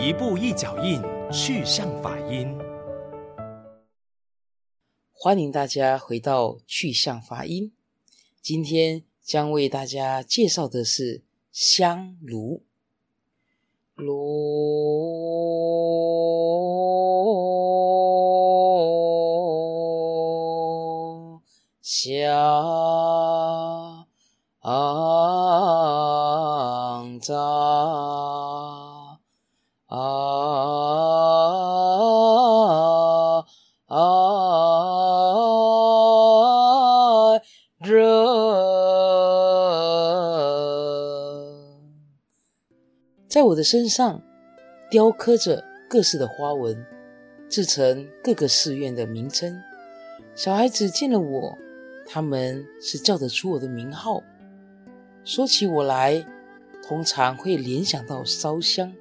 一步一脚印，去向法音。欢迎大家回到去向法音。今天将为大家介绍的是香炉。炉香在我的身上雕刻着各式的花纹，制成各个寺院的名称。小孩子见了我，他们是叫得出我的名号。说起我来，通常会联想到烧香。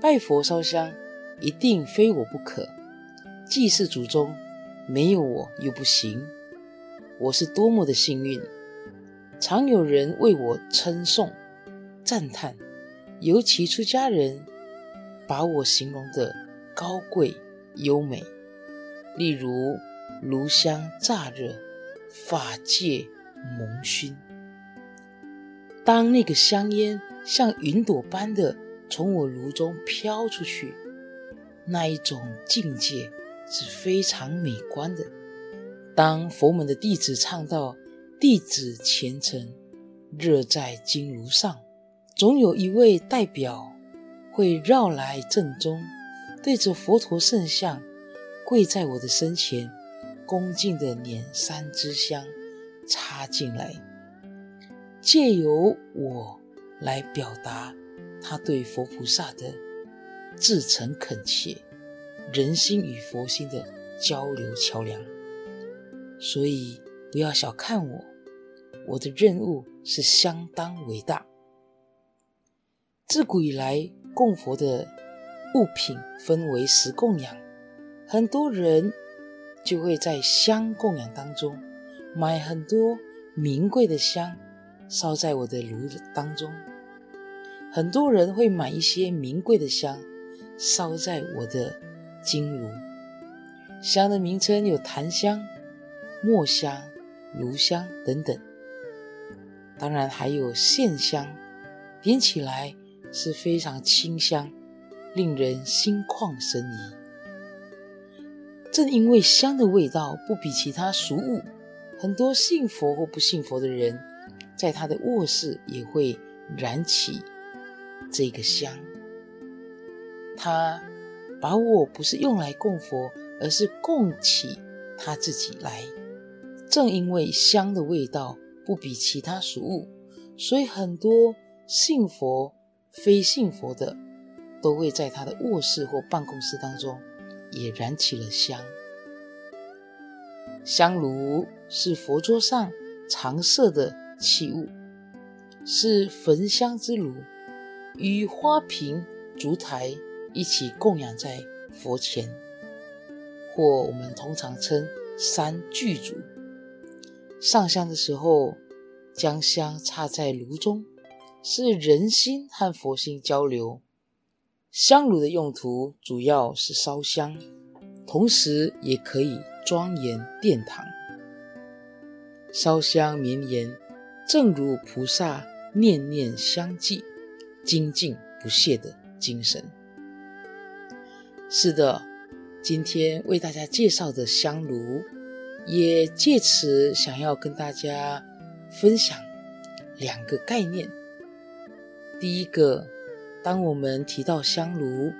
拜佛烧香，一定非我不可。祭祀祖宗，没有我又不行。我是多么的幸运，常有人为我称颂、赞叹。尤其出家人把我形容的高贵优美，例如炉香乍热，法界蒙熏。当那个香烟像云朵般的从我炉中飘出去，那一种境界是非常美观的。当佛门的弟子唱到“弟子虔诚，热在金炉上”。总有一位代表会绕来正中，对着佛陀圣像跪在我的身前，恭敬地拈三支香插进来，借由我来表达他对佛菩萨的至诚恳切，人心与佛心的交流桥梁。所以不要小看我，我的任务是相当伟大。自古以来，供佛的物品分为十供养，很多人就会在香供养当中买很多名贵的香，烧在我的炉当中。很多人会买一些名贵的香，烧在我的金炉。香的名称有檀香、墨香、炉香等等，当然还有线香，点起来。是非常清香，令人心旷神怡。正因为香的味道不比其他俗物，很多信佛或不信佛的人，在他的卧室也会燃起这个香。他把我不是用来供佛，而是供起他自己来。正因为香的味道不比其他俗物，所以很多信佛。非信佛的，都会在他的卧室或办公室当中也燃起了香。香炉是佛桌上常设的器物，是焚香之炉，与花瓶、烛台一起供养在佛前，或我们通常称三具烛。上香的时候，将香插在炉中。是人心和佛心交流。香炉的用途主要是烧香，同时也可以庄严殿堂。烧香绵延，正如菩萨念念相继、精进不懈的精神。是的，今天为大家介绍的香炉，也借此想要跟大家分享两个概念。第一个，当我们提到香炉，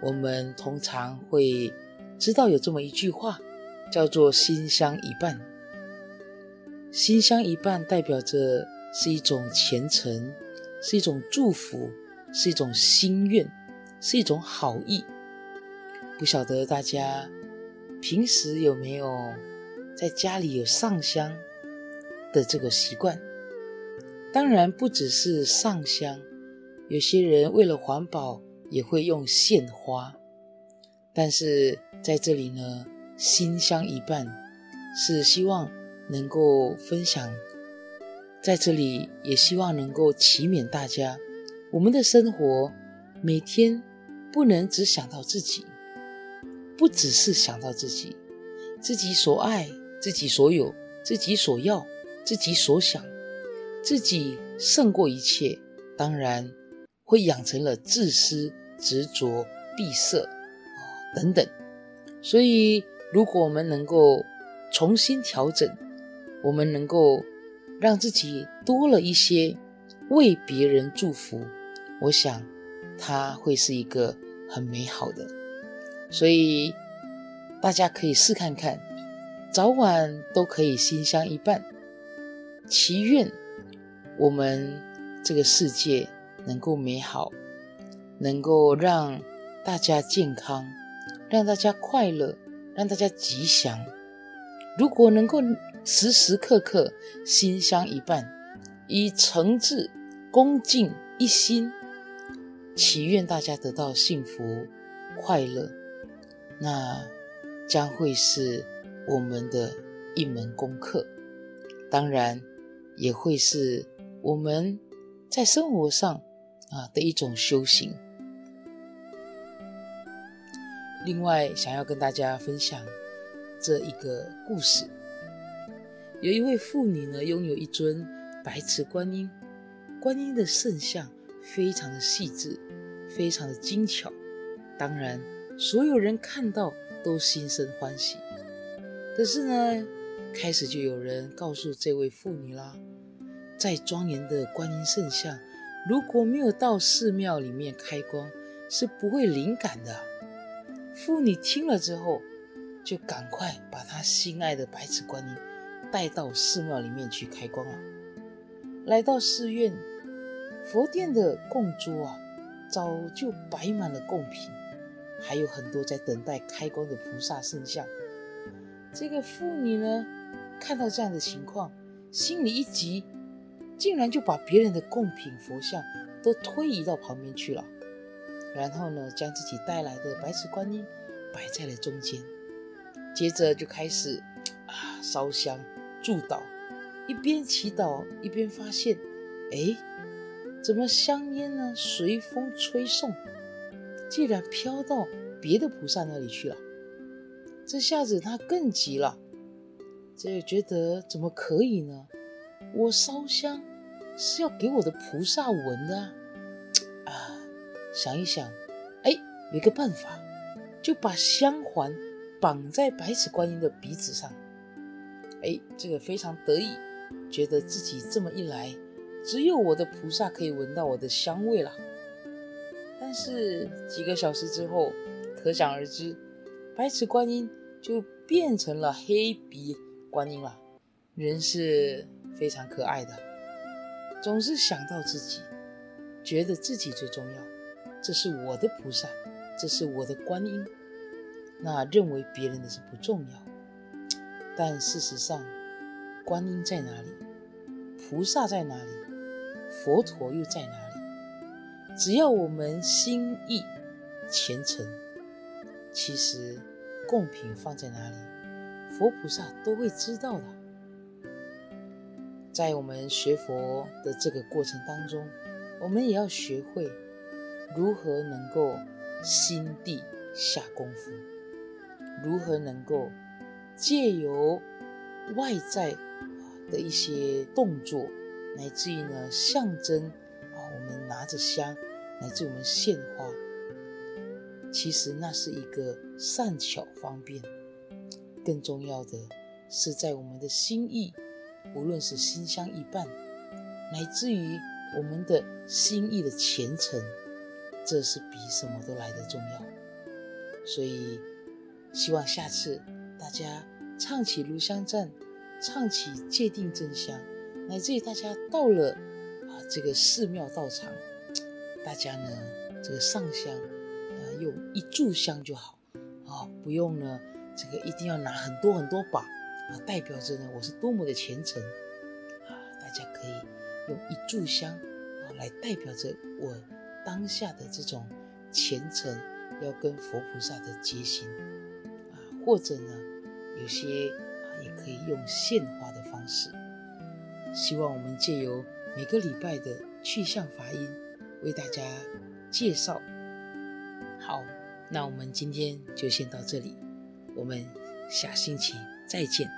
我们通常会知道有这么一句话，叫做“心香一半”。心香一半代表着是一种虔诚，是一种祝福，是一种心愿，是一种好意。不晓得大家平时有没有在家里有上香的这个习惯？当然，不只是上香。有些人为了环保，也会用献花。但是在这里呢，心香一半是希望能够分享，在这里也希望能够祈勉大家，我们的生活每天不能只想到自己，不只是想到自己，自己所爱、自己所有、自己所要、自己所想，自己胜过一切，当然会养成了自私、执着、闭塞啊等等。所以，如果我们能够重新调整，我们能够让自己多了一些为别人祝福，我想它会是一个很美好的。所以大家可以试看看，早晚都可以心相一半。祈愿我们这个世界能够美好，能够让大家健康。让大家快乐，让大家吉祥。如果能够时时刻刻心相一半，以诚挚、恭敬一心，祈愿大家得到幸福、快乐，那将会是我们的一门功课。当然，也会是我们在生活上啊的一种修行。另外，想要跟大家分享这一个故事。有一位妇女呢，拥有一尊白瓷观音，观音的圣像非常的细致，非常的精巧。当然，所有人看到都心生欢喜。可是呢，开始就有人告诉这位妇女啦，在庄严的观音圣像，如果没有到寺庙里面开光，是不会灵感的。妇女听了之后，就赶快把她心爱的白瓷观音带到寺庙里面去开光了。来到寺院，佛殿的供桌啊，早就摆满了供品，还有很多在等待开光的菩萨圣像。这个妇女呢，看到这样的情况，心里一急，竟然就把别人的供品佛像都推移到旁边去了。然后呢，将自己带来的白瓷观音摆在了中间，接着就开始啊烧香祝祷，一边祈祷一边发现，哎，怎么香烟呢随风吹送，竟然飘到别的菩萨那里去了？这下子他更急了，这觉得怎么可以呢？我烧香是要给我的菩萨闻的啊！啊想一想，哎，有个办法，就把香环绑在白瓷观音的鼻子上。哎，这个非常得意，觉得自己这么一来，只有我的菩萨可以闻到我的香味了。但是几个小时之后，可想而知，白瓷观音就变成了黑鼻观音了。人是非常可爱的，总是想到自己，觉得自己最重要。这是我的菩萨，这是我的观音，那认为别人的是不重要。但事实上，观音在哪里？菩萨在哪里？佛陀又在哪里？只要我们心意虔诚，其实供品放在哪里，佛菩萨都会知道的。在我们学佛的这个过程当中，我们也要学会。如何能够心地下功夫？如何能够借由外在的一些动作，乃至于呢象征啊，我们拿着香，乃至我们献花，其实那是一个善巧方便。更重要的是，在我们的心意，无论是心相一半，乃至于我们的心意的虔诚。这是比什么都来得重要，所以希望下次大家唱起炉香赞，唱起界定真香，乃至于大家到了啊这个寺庙道场，大家呢这个上香，呃用一炷香就好啊，不用呢这个一定要拿很多很多把啊，代表着呢我是多么的虔诚啊，大家可以用一炷香啊来代表着我。当下的这种虔诚，要跟佛菩萨的结心啊，或者呢，有些啊也可以用献花的方式。希望我们借由每个礼拜的去向法音，为大家介绍好，那我们今天就先到这里，我们下星期再见。